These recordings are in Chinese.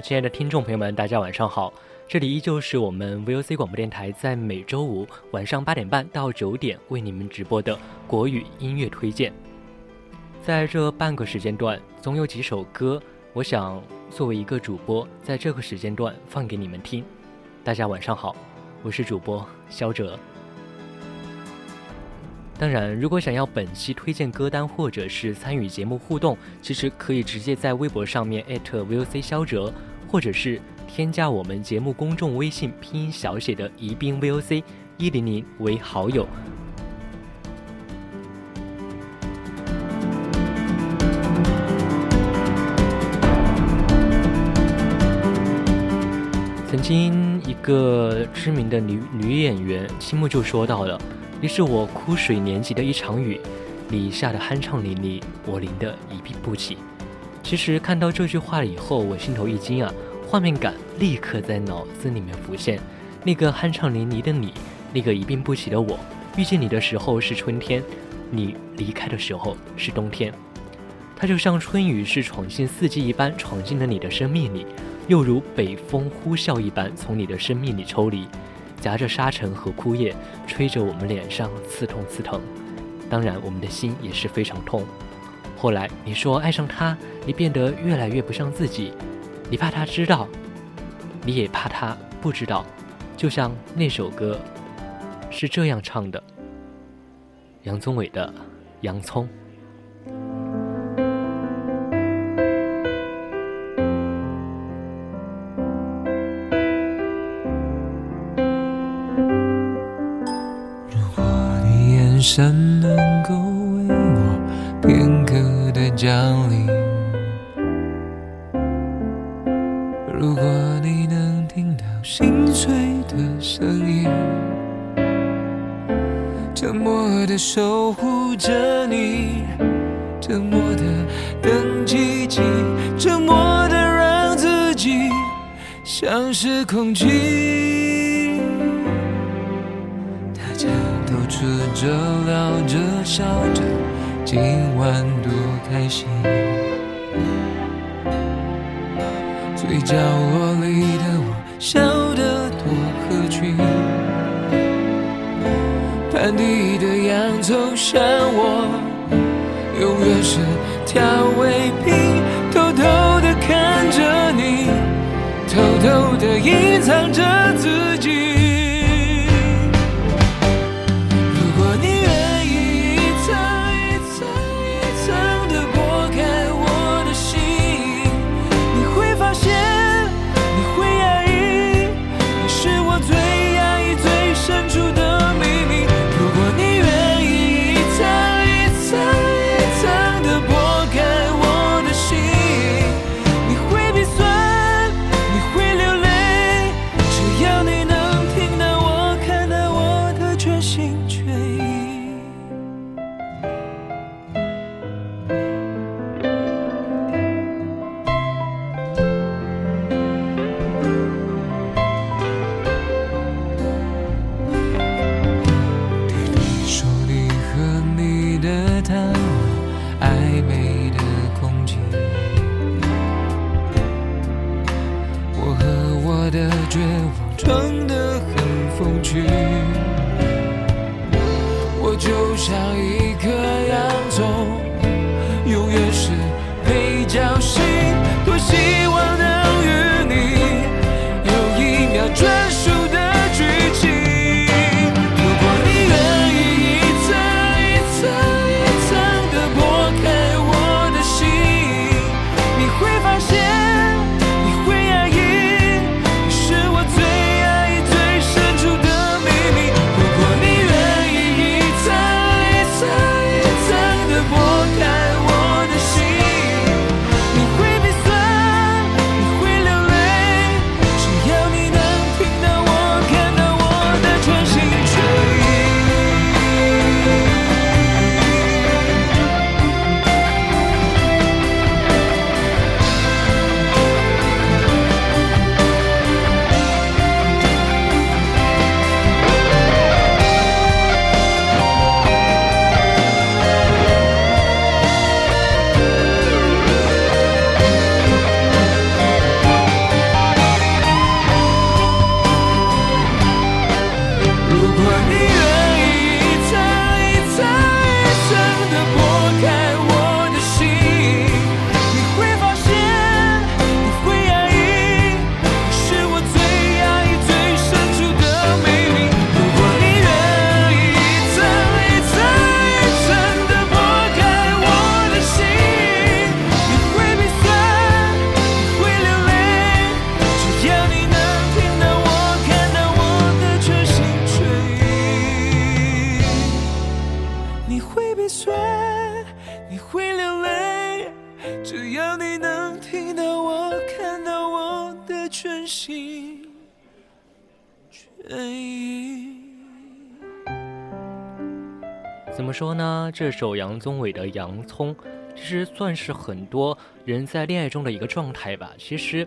亲爱的听众朋友们，大家晚上好！这里依旧是我们 VOC 广播电台在每周五晚上八点半到九点为你们直播的国语音乐推荐。在这半个时间段，总有几首歌，我想作为一个主播，在这个时间段放给你们听。大家晚上好，我是主播肖哲。当然，如果想要本期推荐歌单或者是参与节目互动，其实可以直接在微博上面 @VOC 肖哲。或者是添加我们节目公众微信拼音小写的“宜宾 VOC 一零零”为好友。曾经一个知名的女女演员青木就说到了：“你是我枯水年级的一场雨，你下的酣畅淋漓，我淋得一病不起。”其实看到这句话以后，我心头一惊啊，画面感立刻在脑子里面浮现。那个酣畅淋漓的你，那个一病不起的我，遇见你的时候是春天，你离开的时候是冬天。它就像春雨是闯进四季一般闯进了你的生命里，又如北风呼啸一般从你的生命里抽离，夹着沙尘和枯叶，吹着我们脸上刺痛刺疼，当然我们的心也是非常痛。后来你说爱上他，你变得越来越不像自己，你怕他知道，你也怕他不知道，就像那首歌，是这样唱的。杨宗纬的《洋葱》，如果你眼神。降临。如果你能听到心碎的声音，沉默的守护着你，沉默的等奇迹，沉默的让自己像是空气。大家都吃着、聊着、笑着，今晚。开心。最角落里的我笑得多合群，盘底的洋葱像我，永远是调味品。偷偷的看着你，偷偷的隐藏着自己。这首杨宗纬的《洋葱》，其实算是很多人在恋爱中的一个状态吧。其实，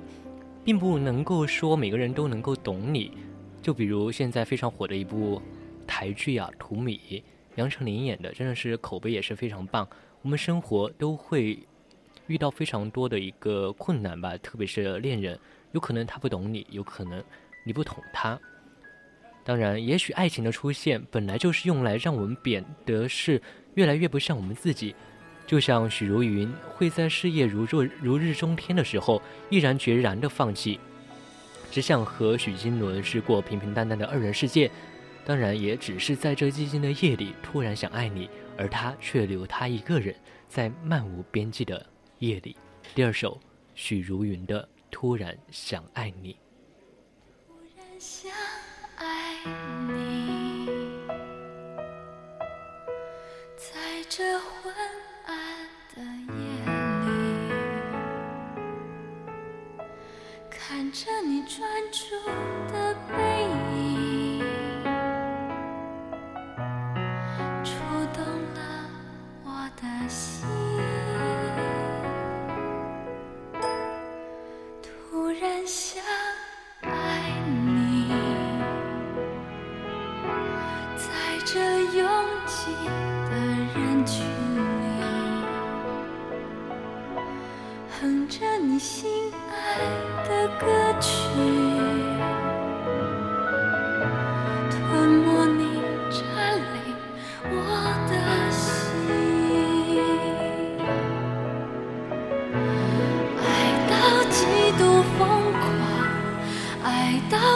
并不能够说每个人都能够懂你。就比如现在非常火的一部台剧啊，《图米》，杨丞琳演的，真的是口碑也是非常棒。我们生活都会遇到非常多的一个困难吧，特别是恋人，有可能他不懂你，有可能你不懂他。当然，也许爱情的出现本来就是用来让我们变得是。越来越不像我们自己，就像许茹芸会在事业如若如日中天的时候毅然决然的放弃，只想和许金伦去过平平淡淡的二人世界，当然也只是在这寂静的夜里突然想爱你，而他却留他一个人在漫无边际的夜里。第二首，许茹芸的《突然想爱你》。在这昏暗的夜里，看着你专注的背影。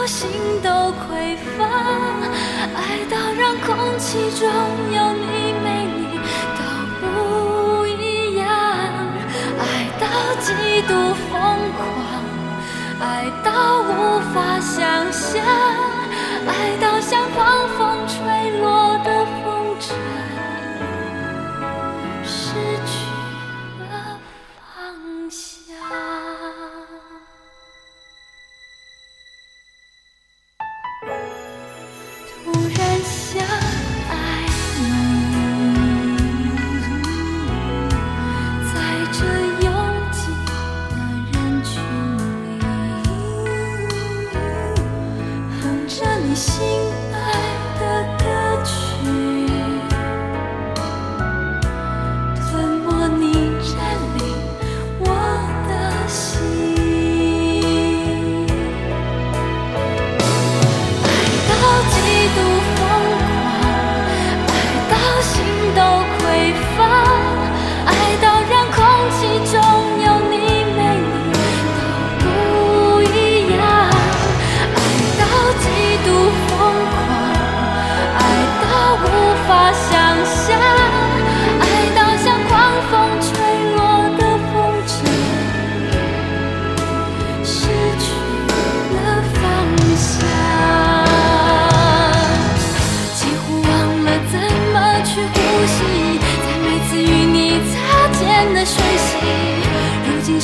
心都匮乏，爱到让空气中有你没你都不一样，爱到极度疯狂，爱到无法想象。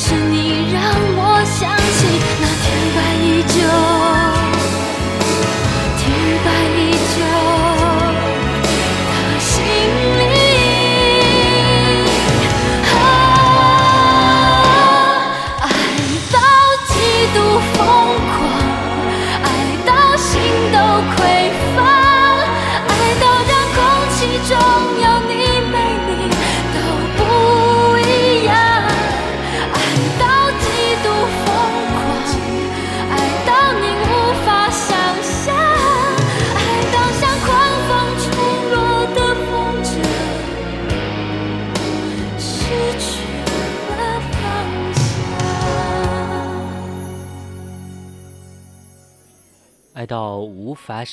是你。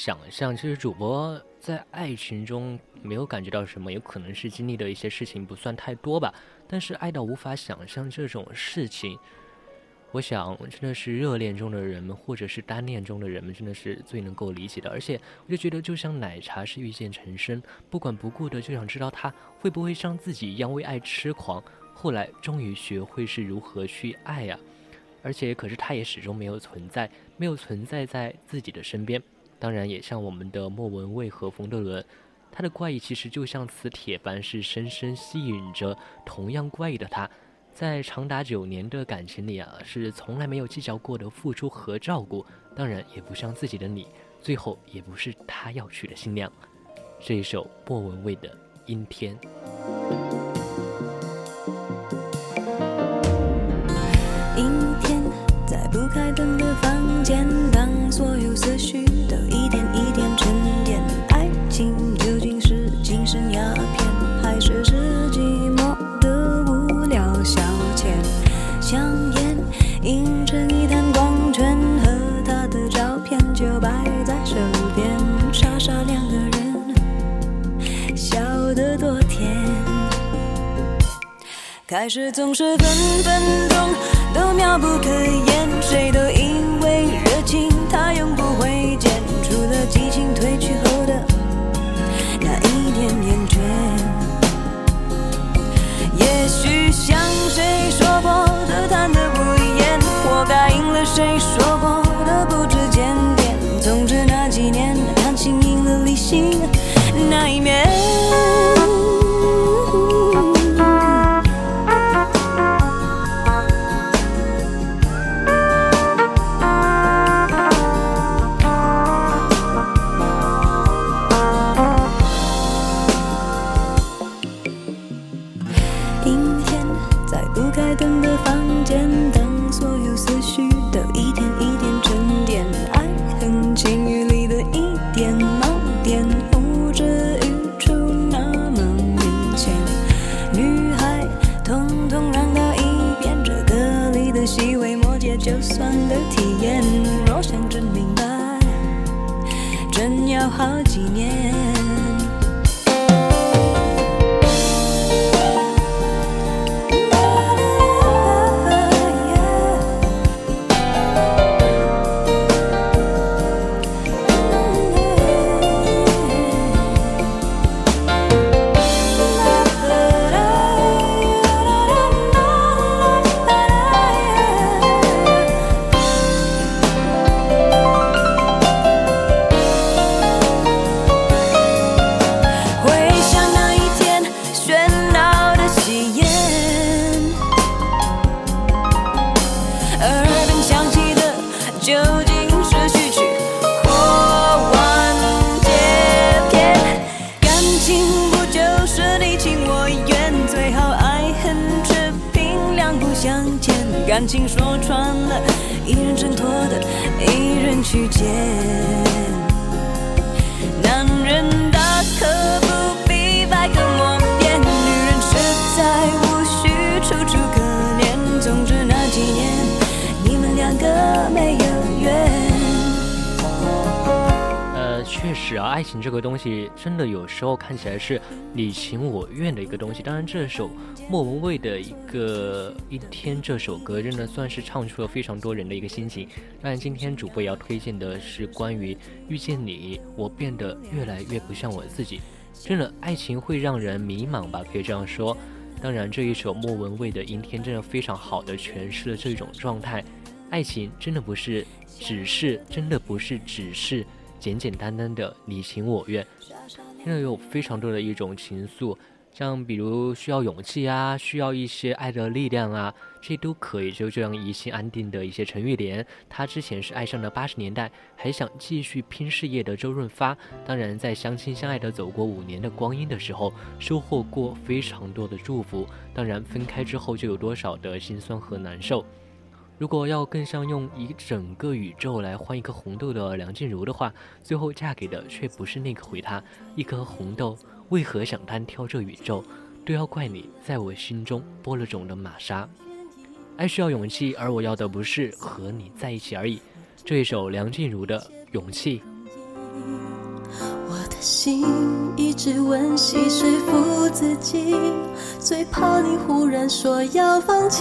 想象其实主播在爱情中没有感觉到什么，有可能是经历的一些事情不算太多吧。但是爱到无法想象这种事情，我想真的是热恋中的人们，或者是单恋中的人们，真的是最能够理解的。而且我就觉得，就像奶茶是遇见陈深，不管不顾的就想知道他会不会像自己一样为爱痴狂。后来终于学会是如何去爱呀。而且可是他也始终没有存在，没有存在在自己的身边。当然也像我们的莫文蔚和冯德伦，他的怪异其实就像磁铁般，是深深吸引着同样怪异的他。在长达九年的感情里啊，是从来没有计较过的付出和照顾。当然也不像自己的你，最后也不是他要娶的新娘。这一首莫文蔚的《阴天》。阴天，在不开灯的房。爱是总是分分钟都妙不可言，谁都以为热情它永不会减，除了激情褪去。后。确实啊，爱情这个东西真的有时候看起来是你情我愿的一个东西。当然，这首莫文蔚的一个《阴天》这首歌，真的算是唱出了非常多人的一个心情。当然，今天主播要推荐的是关于遇见你，我变得越来越不像我自己。真的，爱情会让人迷茫吧，可以这样说。当然，这一首莫文蔚的《阴天》真的非常好的诠释了这种状态。爱情真的不是，只是真的不是只是。简简单单的你情我愿，真的有非常多的一种情愫，像比如需要勇气啊，需要一些爱的力量啊，这都可以就这样一心安定的一些陈玉莲，她之前是爱上了八十年代还想继续拼事业的周润发，当然在相亲相爱的走过五年的光阴的时候，收获过非常多的祝福，当然分开之后就有多少的心酸和难受。如果要更像用一整个宇宙来换一颗红豆的梁静茹的话，最后嫁给的却不是那个回她一颗红豆，为何想单挑这宇宙？都要怪你，在我心中播了种的玛莎。爱需要勇气，而我要的不是和你在一起而已。这一首梁静茹的勇气。我的心一直温习说服自己，最怕你忽然说要放弃。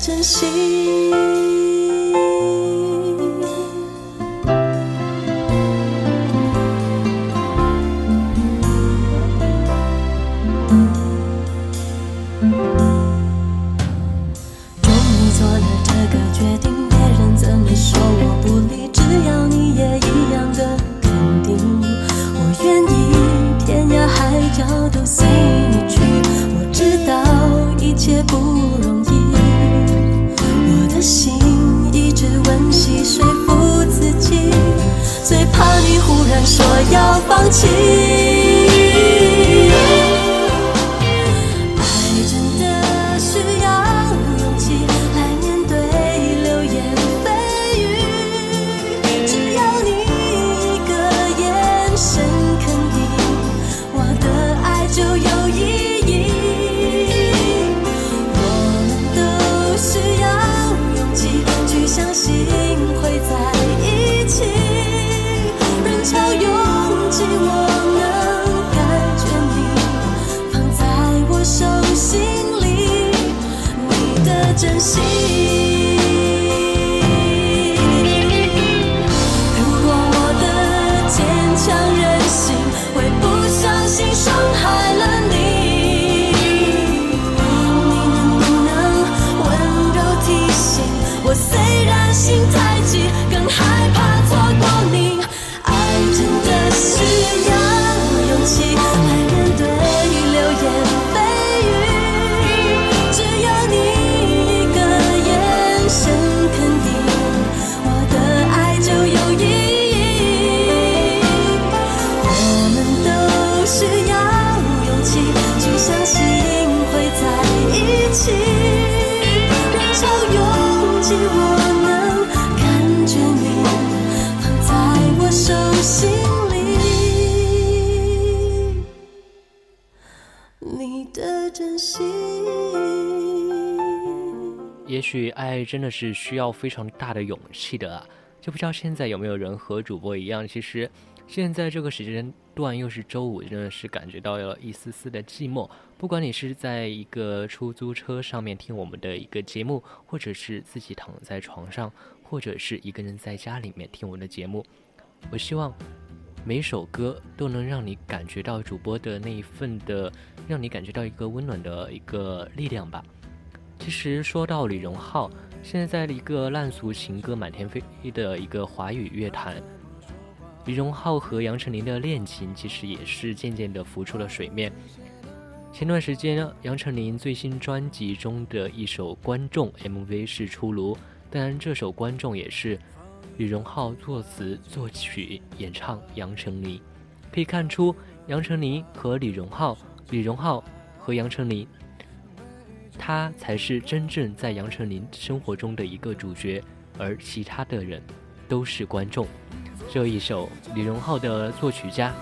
珍惜。温习，说服自己，最怕你忽然说要放弃。真的是需要非常大的勇气的啊！就不知道现在有没有人和主播一样，其实现在这个时间段又是周五，真的是感觉到了一丝丝的寂寞。不管你是在一个出租车上面听我们的一个节目，或者是自己躺在床上，或者是一个人在家里面听我们的节目，我希望每首歌都能让你感觉到主播的那一份的，让你感觉到一个温暖的一个力量吧。其实说到李荣浩，现在在一个烂俗情歌满天飞的一个华语乐坛，李荣浩和杨丞琳的恋情其实也是渐渐的浮出了水面。前段时间，杨丞琳最新专辑中的一首《观众》MV 是出炉，当然这首《观众》也是李荣浩作词作曲演唱，杨丞琳可以看出杨丞琳和李荣浩，李荣浩和杨丞琳。他才是真正在杨丞琳生活中的一个主角，而其他的人都是观众。这一首李荣浩的作曲家。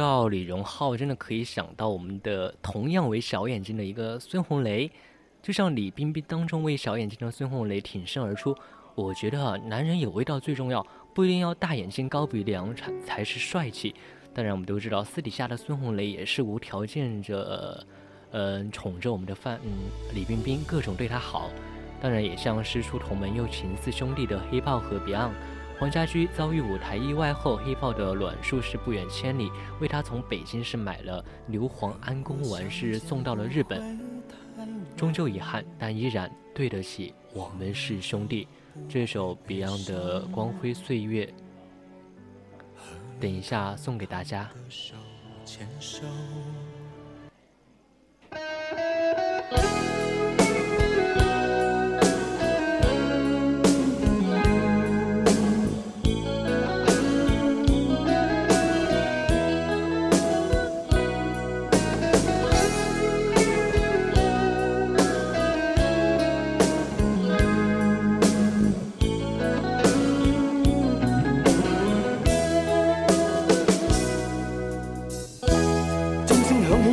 到李荣浩真的可以想到我们的同样为小眼睛的一个孙红雷，就像李冰冰当中为小眼睛的孙红雷挺身而出，我觉得男人有味道最重要，不一定要大眼睛高鼻梁才才是帅气。当然我们都知道，私底下的孙红雷也是无条件着，嗯宠着我们的范嗯，李冰冰，各种对他好。当然也像师出同门又情似兄弟的黑豹和 Beyond。黄家驹遭遇舞台意外后，黑豹的卵树是不远千里为他从北京市买了硫磺安宫丸是送到了日本，终究遗憾，但依然对得起我们是兄弟。这首 Beyond 的《光辉岁月》，等一下送给大家。牵手。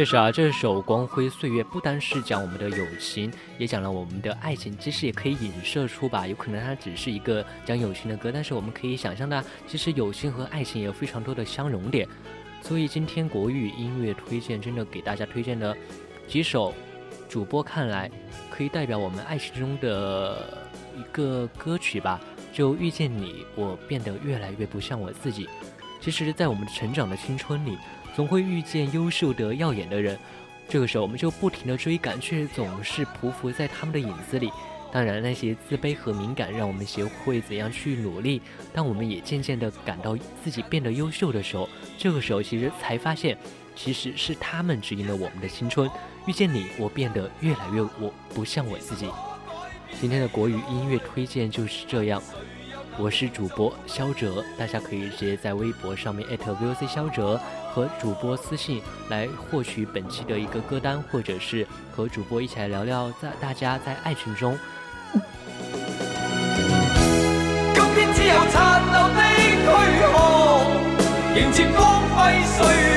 确实啊，这首《光辉岁月》不单是讲我们的友情，也讲了我们的爱情。其实也可以影射出吧，有可能它只是一个讲友情的歌，但是我们可以想象的，其实友情和爱情也有非常多的相融点。所以今天国语音乐推荐真的给大家推荐了几首，主播看来可以代表我们爱情中的一个歌曲吧，就遇见你，我变得越来越不像我自己。其实，在我们成长的青春里。总会遇见优秀的耀眼的人，这个时候我们就不停的追赶，却总是匍匐在他们的影子里。当然，那些自卑和敏感让我们学会怎样去努力，当我们也渐渐的感到自己变得优秀的时候，这个时候其实才发现，其实是他们指引了我们的青春。遇见你，我变得越来越我不像我自己。今天的国语音乐推荐就是这样。我是主播肖哲，大家可以直接在微博上面艾特 V O C 肖哲和主播私信来获取本期的一个歌单，或者是和主播一起来聊聊在大家在爱情中。今天只有残留的躯壳，迎接光辉岁